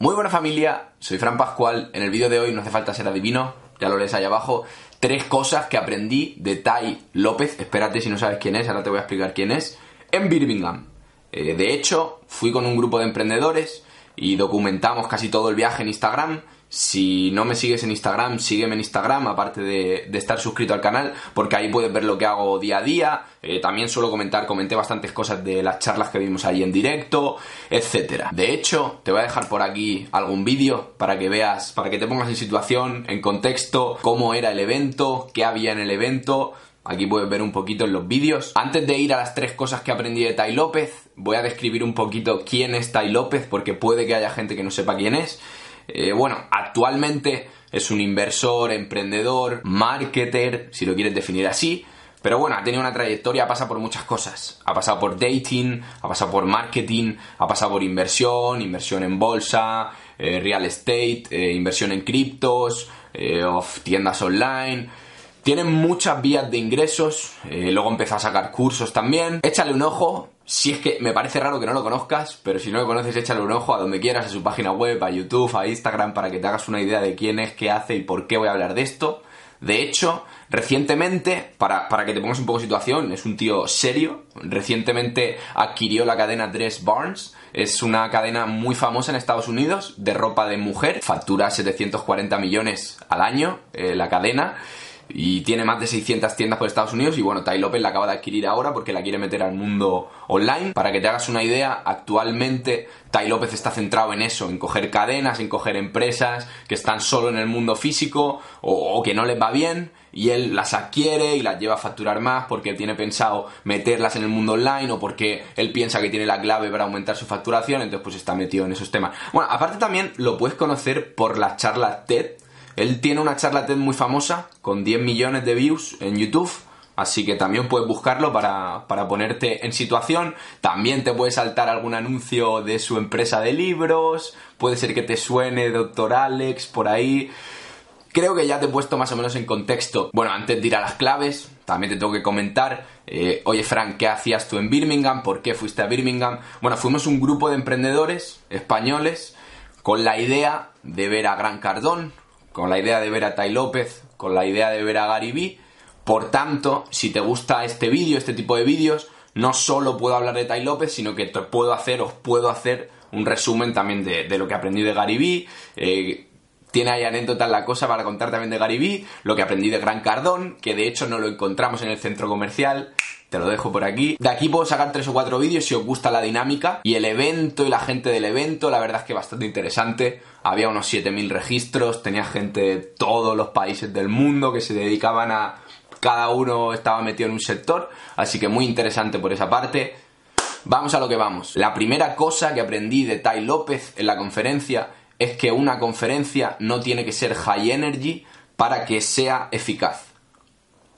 Muy buena familia, soy Fran Pascual. En el vídeo de hoy no hace falta ser adivino, ya lo lees ahí abajo. Tres cosas que aprendí de Tai López. Espérate si no sabes quién es, ahora te voy a explicar quién es. En Birmingham. Eh, de hecho, fui con un grupo de emprendedores y documentamos casi todo el viaje en Instagram si no me sigues en Instagram, sígueme en Instagram, aparte de, estar suscrito al canal, porque ahí puedes ver lo que hago día a día. Eh, también suelo comentar, comenté bastantes cosas de las charlas que vimos ahí en directo, etcétera. De hecho, te voy a dejar por aquí algún vídeo para que veas, para que te pongas en situación, en contexto, cómo era el evento, qué había en el evento. Aquí puedes ver un poquito en los vídeos. Antes de ir a las tres cosas que aprendí de Tai López, voy a describir un poquito quién es Tai López, porque puede que haya gente que no sepa quién es. Eh, bueno, actualmente es un inversor, emprendedor, marketer, si lo quieres definir así. Pero bueno, ha tenido una trayectoria, pasa por muchas cosas. Ha pasado por dating, ha pasado por marketing, ha pasado por inversión, inversión en bolsa, eh, real estate, eh, inversión en criptos, tiendas online. Tiene muchas vías de ingresos, luego empezó a sacar cursos también. Échale un ojo, si es que me parece raro que no lo conozcas, pero si no lo conoces, échale un ojo a donde quieras, a su página web, a YouTube, a Instagram, para que te hagas una idea de quién es, qué hace y por qué voy a hablar de esto. De hecho, recientemente, para, para que te pongas un poco en situación, es un tío serio. Recientemente adquirió la cadena Dress Barnes. Es una cadena muy famosa en Estados Unidos de ropa de mujer. Factura 740 millones al año eh, la cadena y tiene más de 600 tiendas por Estados Unidos y bueno, Tai López la acaba de adquirir ahora porque la quiere meter al mundo online. Para que te hagas una idea, actualmente Tai López está centrado en eso, en coger cadenas, en coger empresas que están solo en el mundo físico o, que no les va bien y él las adquiere y las lleva a facturar más porque tiene pensado meterlas en el mundo online o porque él piensa que tiene la clave para aumentar su facturación, entonces pues está metido en esos temas. Bueno, aparte también lo puedes conocer por las charlas TED él tiene una charla TED muy famosa, con 10 millones de views en YouTube. Así que también puedes buscarlo para, ponerte en situación. También te puede saltar algún anuncio de su empresa de libros. Puede ser que te suene Doctor Alex por ahí. Creo que ya te he puesto más o menos en contexto. Bueno, antes de ir a las claves, también te tengo que comentar. Eh, Oye, Frank, ¿qué hacías tú en Birmingham? ¿Por qué fuiste a Birmingham? Bueno, fuimos un grupo de emprendedores españoles con la idea de ver a Gran Cardón, con la idea de ver a Tai López, con la idea de ver a Gary. Por tanto, si te gusta este vídeo, este tipo de vídeos, no solo puedo hablar de Tai López, sino que puedo hacer, os puedo hacer un resumen también de, lo que aprendí de Gary Vee. Eh, tiene ahí anécdotas la cosa para contar también de Gary lo que aprendí de Gran Cardón, que de hecho no lo encontramos en el centro comercial. Te lo dejo por aquí. De aquí puedo sacar tres o cuatro vídeos si os gusta la dinámica. Y el evento y la gente del evento, la verdad es que bastante interesante. Había unos 7.000 registros, tenía gente de todos los países del mundo que se dedicaban a... Cada uno estaba metido en un sector, así que muy interesante por esa parte. Vamos a lo que vamos. La primera cosa que aprendí de Tai López en la conferencia es que una conferencia no tiene que ser high energy para que sea eficaz.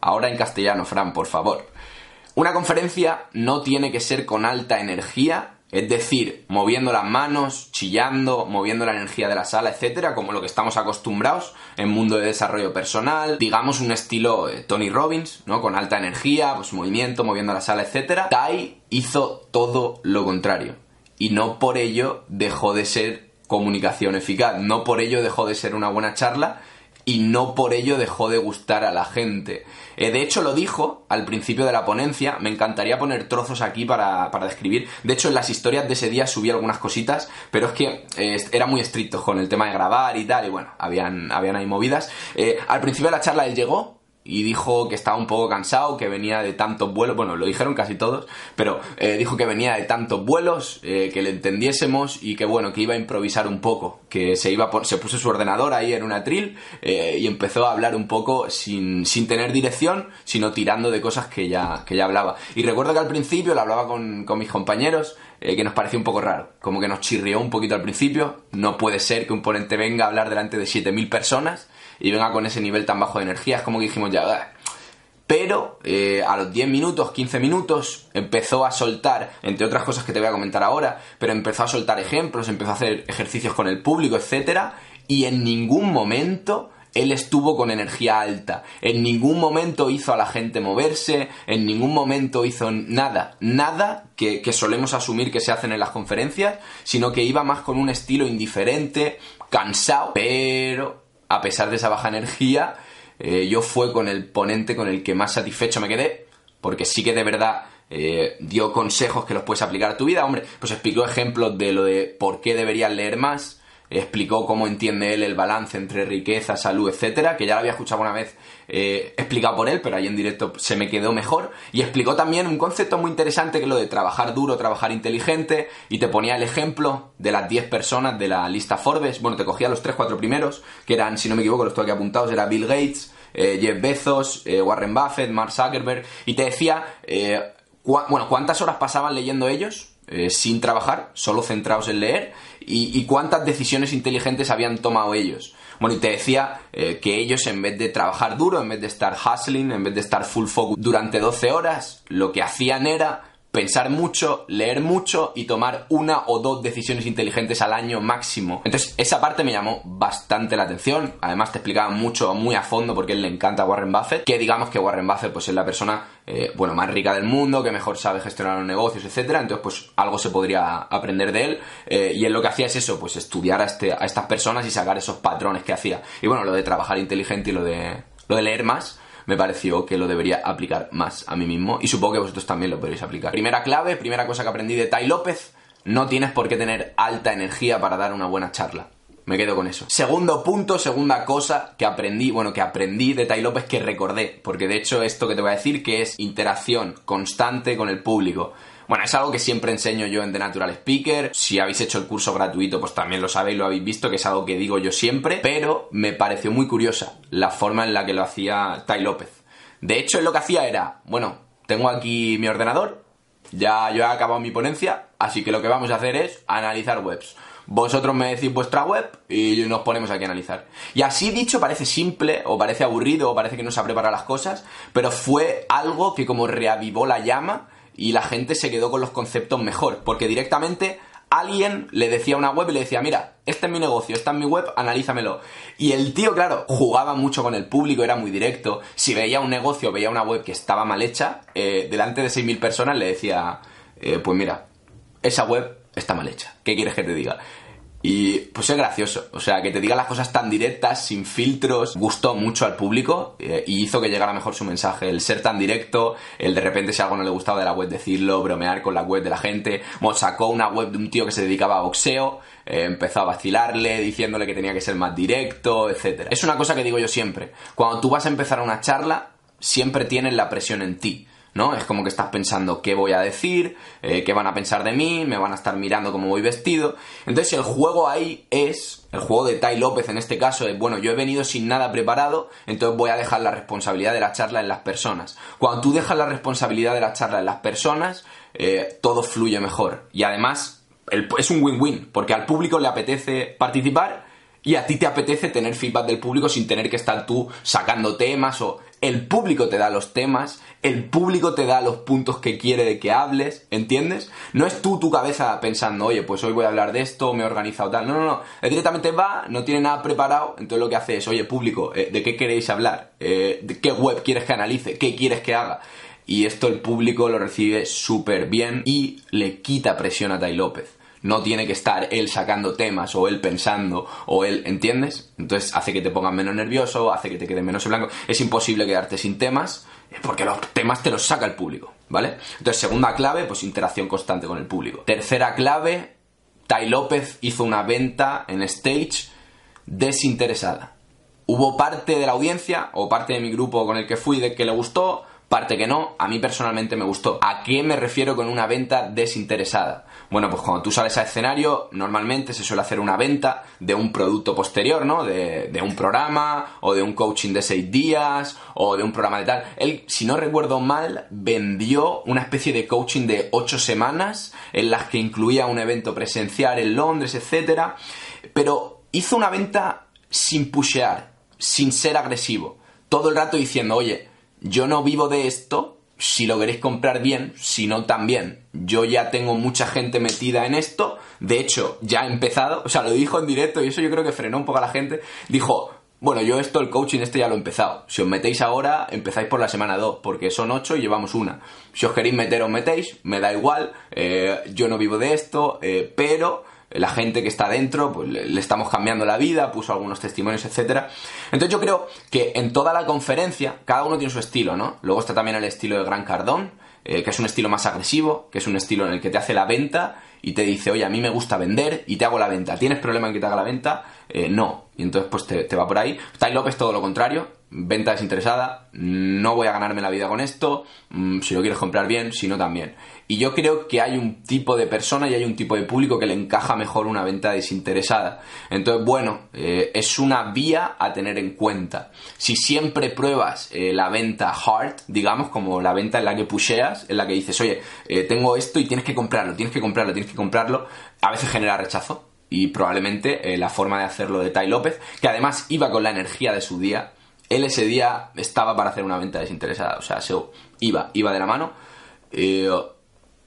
Ahora en castellano, Fran, por favor. Una conferencia no tiene que ser con alta energía, es decir, moviendo las manos, chillando, moviendo la energía de la sala, etcétera, como lo que estamos acostumbrados en mundo de desarrollo personal, digamos un estilo eh, Tony Robbins, ¿no? Con alta energía, pues movimiento, moviendo la sala, etcétera. Tai hizo todo lo contrario y no por ello dejó de ser comunicación eficaz, no por ello dejó de ser una buena charla, y no por ello dejó de gustar a la gente. Eh, de hecho, lo dijo al principio de la ponencia, me encantaría poner trozos aquí para, describir. De hecho, en las historias de ese día subí algunas cositas, pero es que eh, era muy estricto con el tema de grabar y tal, y bueno, habían, habían ahí movidas. Eh, al principio de la charla él llegó, y dijo que estaba un poco cansado, que venía de tantos vuelos, bueno, lo dijeron casi todos, pero eh, dijo que venía de tantos vuelos, eh, que le entendiésemos y que bueno, que iba a improvisar un poco, que se iba se puso su ordenador ahí en una tril eh, y empezó a hablar un poco sin, sin tener dirección, sino tirando de cosas que ya, que ya hablaba. Y recuerdo que al principio lo hablaba con, con mis compañeros, que nos pareció un poco raro, como que nos chirrió un poquito al principio, no puede ser que un ponente venga a hablar delante de 7.000 personas, y venga con ese nivel tan bajo de energía. Es como que dijimos ya, ah". pero eh, a los 10 minutos, 15 minutos, empezó a soltar, entre otras cosas que te voy a comentar ahora, pero empezó a soltar ejemplos, empezó a hacer ejercicios con el público, etcétera, y en ningún momento él estuvo con energía alta. En ningún momento hizo a la gente moverse, en ningún momento hizo nada, nada que, solemos asumir que se hacen en las conferencias, sino que iba más con un estilo indiferente, cansado, pero a pesar de esa baja energía, eh, yo fue con el ponente con el que más satisfecho me quedé, porque sí que de verdad eh, dio consejos que los puedes aplicar a tu vida. Hombre, pues explicó ejemplos de lo de por qué deberías leer más, explicó cómo entiende él el balance entre riqueza, salud, etcétera, que ya lo había escuchado una vez eh, explicado por él, pero ahí en directo se me quedó mejor. Y explicó también un concepto muy interesante que es lo de trabajar duro, trabajar inteligente, y te ponía el ejemplo de las 10 personas de la lista Forbes. Bueno, te cogía los 3-4 primeros, que eran, si no me equivoco, los tengo aquí apuntados, era Bill Gates, eh, Jeff Bezos, eh, Warren Buffett, Mark Zuckerberg, y te decía, bueno, cuántas horas pasaban leyendo ellos sin trabajar, solo centrados en leer, y, cuántas decisiones inteligentes habían tomado ellos. Bueno, y te decía eh, que ellos en vez de trabajar duro, en vez de estar hustling, en vez de estar full focus durante 12 horas, lo que hacían era pensar mucho, leer mucho y tomar una o dos decisiones inteligentes al año máximo. Entonces, esa parte me llamó bastante la atención. Además, te explicaba mucho, muy a fondo, porque él le encanta a Warren Buffett. Que digamos que Warren Buffett, pues es la persona, eh, bueno, más rica del mundo, que mejor sabe gestionar los negocios, etcétera. Entonces, pues algo se podría aprender de él. Eh, y él lo que hacía es eso, pues estudiar a, este, a estas personas y sacar esos patrones que hacía. Y bueno, lo de trabajar inteligente y lo de, lo de leer más me pareció que lo debería aplicar más a mí mismo y supongo que vosotros también lo podréis aplicar. Primera clave, primera cosa que aprendí de Tai López, no tienes por qué tener alta energía para dar una buena charla. Me quedo con eso. Segundo punto, segunda cosa que aprendí, bueno, que aprendí de Tai López que recordé, porque de hecho esto que te voy a decir que es interacción constante con el público. Bueno, es algo que siempre enseño yo en The Natural Speaker. Si habéis hecho el curso gratuito, pues también lo sabéis, lo habéis visto, que es algo que digo yo siempre. Pero me pareció muy curiosa la forma en la que lo hacía Tai López. De hecho, él lo que hacía era, bueno, tengo aquí mi ordenador, ya yo he acabado mi ponencia, así que lo que vamos a hacer es analizar webs. Vosotros me decís vuestra web y nos ponemos aquí a analizar. Y así dicho parece simple, o parece aburrido, o parece que no se ha preparado las cosas, pero fue algo que como reavivó la llama y la gente se quedó con los conceptos mejor, porque directamente alguien le decía a una web y le decía, mira, este es mi negocio, esta es mi web, analízamelo. Y el tío, claro, jugaba mucho con el público, era muy directo. Si veía un negocio, veía una web que estaba mal hecha, eh, delante de 6.000 personas le decía, eh, pues mira, esa web está mal hecha. ¿Qué quieres que te diga? Y pues es gracioso, o sea, que te diga las cosas tan directas, sin filtros, gustó mucho al público eh, y hizo que llegara mejor su mensaje. El ser tan directo, el de repente si algo no le gustaba de la web decirlo, bromear con la web de la gente. Bueno, sacó una web de un tío que se dedicaba a boxeo, eh, empezó a vacilarle, diciéndole que tenía que ser más directo, etc. Es una cosa que digo yo siempre, cuando tú vas a empezar una charla, siempre tienes la presión en ti. ¿No? Es como que estás pensando qué voy a decir, eh, qué van a pensar de mí, me van a estar mirando cómo voy vestido. Entonces el juego ahí es, el juego de Tai López en este caso es, bueno, yo he venido sin nada preparado, entonces voy a dejar la responsabilidad de la charla en las personas. Cuando tú dejas la responsabilidad de la charla en las personas, eh, todo fluye mejor. Y además es un win-win, porque al público le apetece participar y a ti te apetece tener feedback del público sin tener que estar tú sacando temas o el público te da los temas, el público te da los puntos que quiere de que hables, ¿entiendes? No es tú tu cabeza pensando, oye, pues hoy voy a hablar de esto, me he organizado tal. No, no, no. Directamente va, no tiene nada preparado, entonces lo que hace es, oye, público, eh, ¿de qué queréis hablar? Eh, ¿De qué web quieres que analice? ¿Qué quieres que haga? Y esto el público lo recibe súper bien y le quita presión a Tai López no tiene que estar él sacando temas o él pensando o él, ¿entiendes? Entonces hace que te pongas menos nervioso, hace que te quede menos en blanco. Es imposible quedarte sin temas porque los temas te los saca el público, ¿vale? Entonces, segunda clave, pues interacción constante con el público. Tercera clave, Tai López hizo una venta en stage desinteresada. Hubo parte de la audiencia o parte de mi grupo con el que fui de que le gustó, parte que no, a mí personalmente me gustó. ¿A qué me refiero con una venta desinteresada? Bueno, pues cuando tú sales a escenario, normalmente se suele hacer una venta de un producto posterior, ¿no? De, un programa, o de un coaching de seis días, o de un programa de tal. Él, si no recuerdo mal, vendió una especie de coaching de ocho semanas, en las que incluía un evento presencial en Londres, etc. Pero hizo una venta sin pushear, sin ser agresivo. Todo el rato diciendo, oye, yo no vivo de esto, si lo queréis comprar bien, si no también. Yo ya tengo mucha gente metida en esto, de hecho ya he empezado, o sea, lo dijo en directo y eso yo creo que frenó un poco a la gente. Dijo, Bueno, yo esto, el coaching este ya lo he empezado. Si os metéis ahora, empezáis por la semana 2, porque son 8 y llevamos una. Si os queréis meter, os metéis, me da igual, eh, yo no vivo de esto, eh, pero la gente que está dentro, pues le, estamos cambiando la vida, puso algunos testimonios, etcétera. Entonces yo creo que en toda la conferencia, cada uno tiene su estilo, ¿no? Luego está también el estilo de Gran Cardón, eh, que es un estilo más agresivo, que es un estilo en el que te hace la venta y te dice, oye, a mí me gusta vender y te hago la venta. ¿Tienes problema en que te haga la venta? Eh, no. Y entonces pues te, te va por ahí. Tai López todo lo contrario, venta desinteresada, no voy a ganarme la vida con esto, mm, si lo quieres comprar bien, si no también. Y yo creo que hay un tipo de persona y hay un tipo de público que le encaja mejor una venta desinteresada. Entonces, bueno, eh, es una vía a tener en cuenta. Si siempre pruebas eh, la venta hard, digamos, como la venta en la que pusheas, en la que dices, oye, eh, tengo esto y tienes que comprarlo, tienes que comprarlo, tienes que comprarlo, a veces genera rechazo. Y probablemente la forma de hacerlo de Tai López, que además iba con la energía de su día, él ese día estaba para hacer una venta desinteresada, o sea, se iba, iba de la mano. Eh,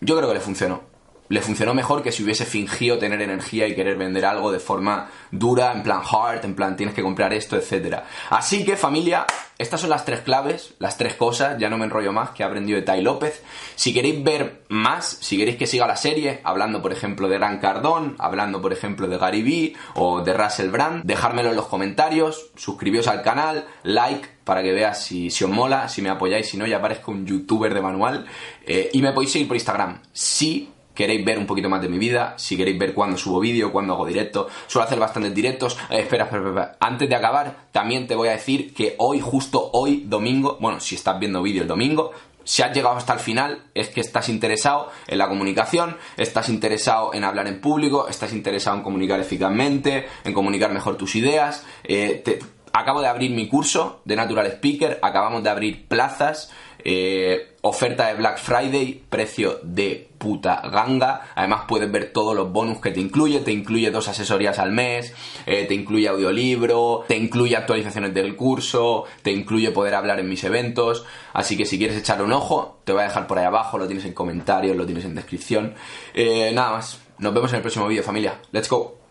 yo creo que le funcionó le funcionó mejor que si hubiese fingido tener energía y querer vender algo de forma dura, en plan hard, en plan tienes que comprar esto, etc. Así que familia, estas son las tres claves, las tres cosas, ya no me enrollo más, que he aprendido de Tai López. Si queréis ver más, si queréis que siga la serie, hablando por ejemplo de Gran Cardón, hablando por ejemplo de Gary Vee o de Russell Brand, dejármelo en los comentarios, suscribíos al canal, like, para que veas si, os mola, si me apoyáis, si no ya parezco un youtuber de manual. Eh, y me podéis seguir por Instagram. Si queréis ver un poquito más de mi vida, si queréis ver cuándo subo vídeo, cuándo hago directo, suelo hacer bastantes directos. Eh, espera, espera, espera, antes de acabar, también te voy a decir que hoy, justo hoy, domingo, bueno, si estás viendo vídeo el domingo, si has llegado hasta el final es que estás interesado en la comunicación, estás interesado en hablar en público, estás interesado en comunicar eficazmente, en comunicar mejor tus ideas. Eh, acabo de abrir mi curso de Natural Speaker, acabamos de abrir plazas. Eh, oferta de Black Friday, precio de puta ganga. Además puedes ver todos los bonus que te incluye. Te incluye dos asesorías al mes, eh, te incluye audiolibro, te incluye actualizaciones del curso, te incluye poder hablar en mis eventos. Así que si quieres echarle un ojo, te voy a dejar por ahí abajo, lo tienes en comentarios, lo tienes en descripción. Eh, nada más, nos vemos en el próximo vídeo familia. Let's go.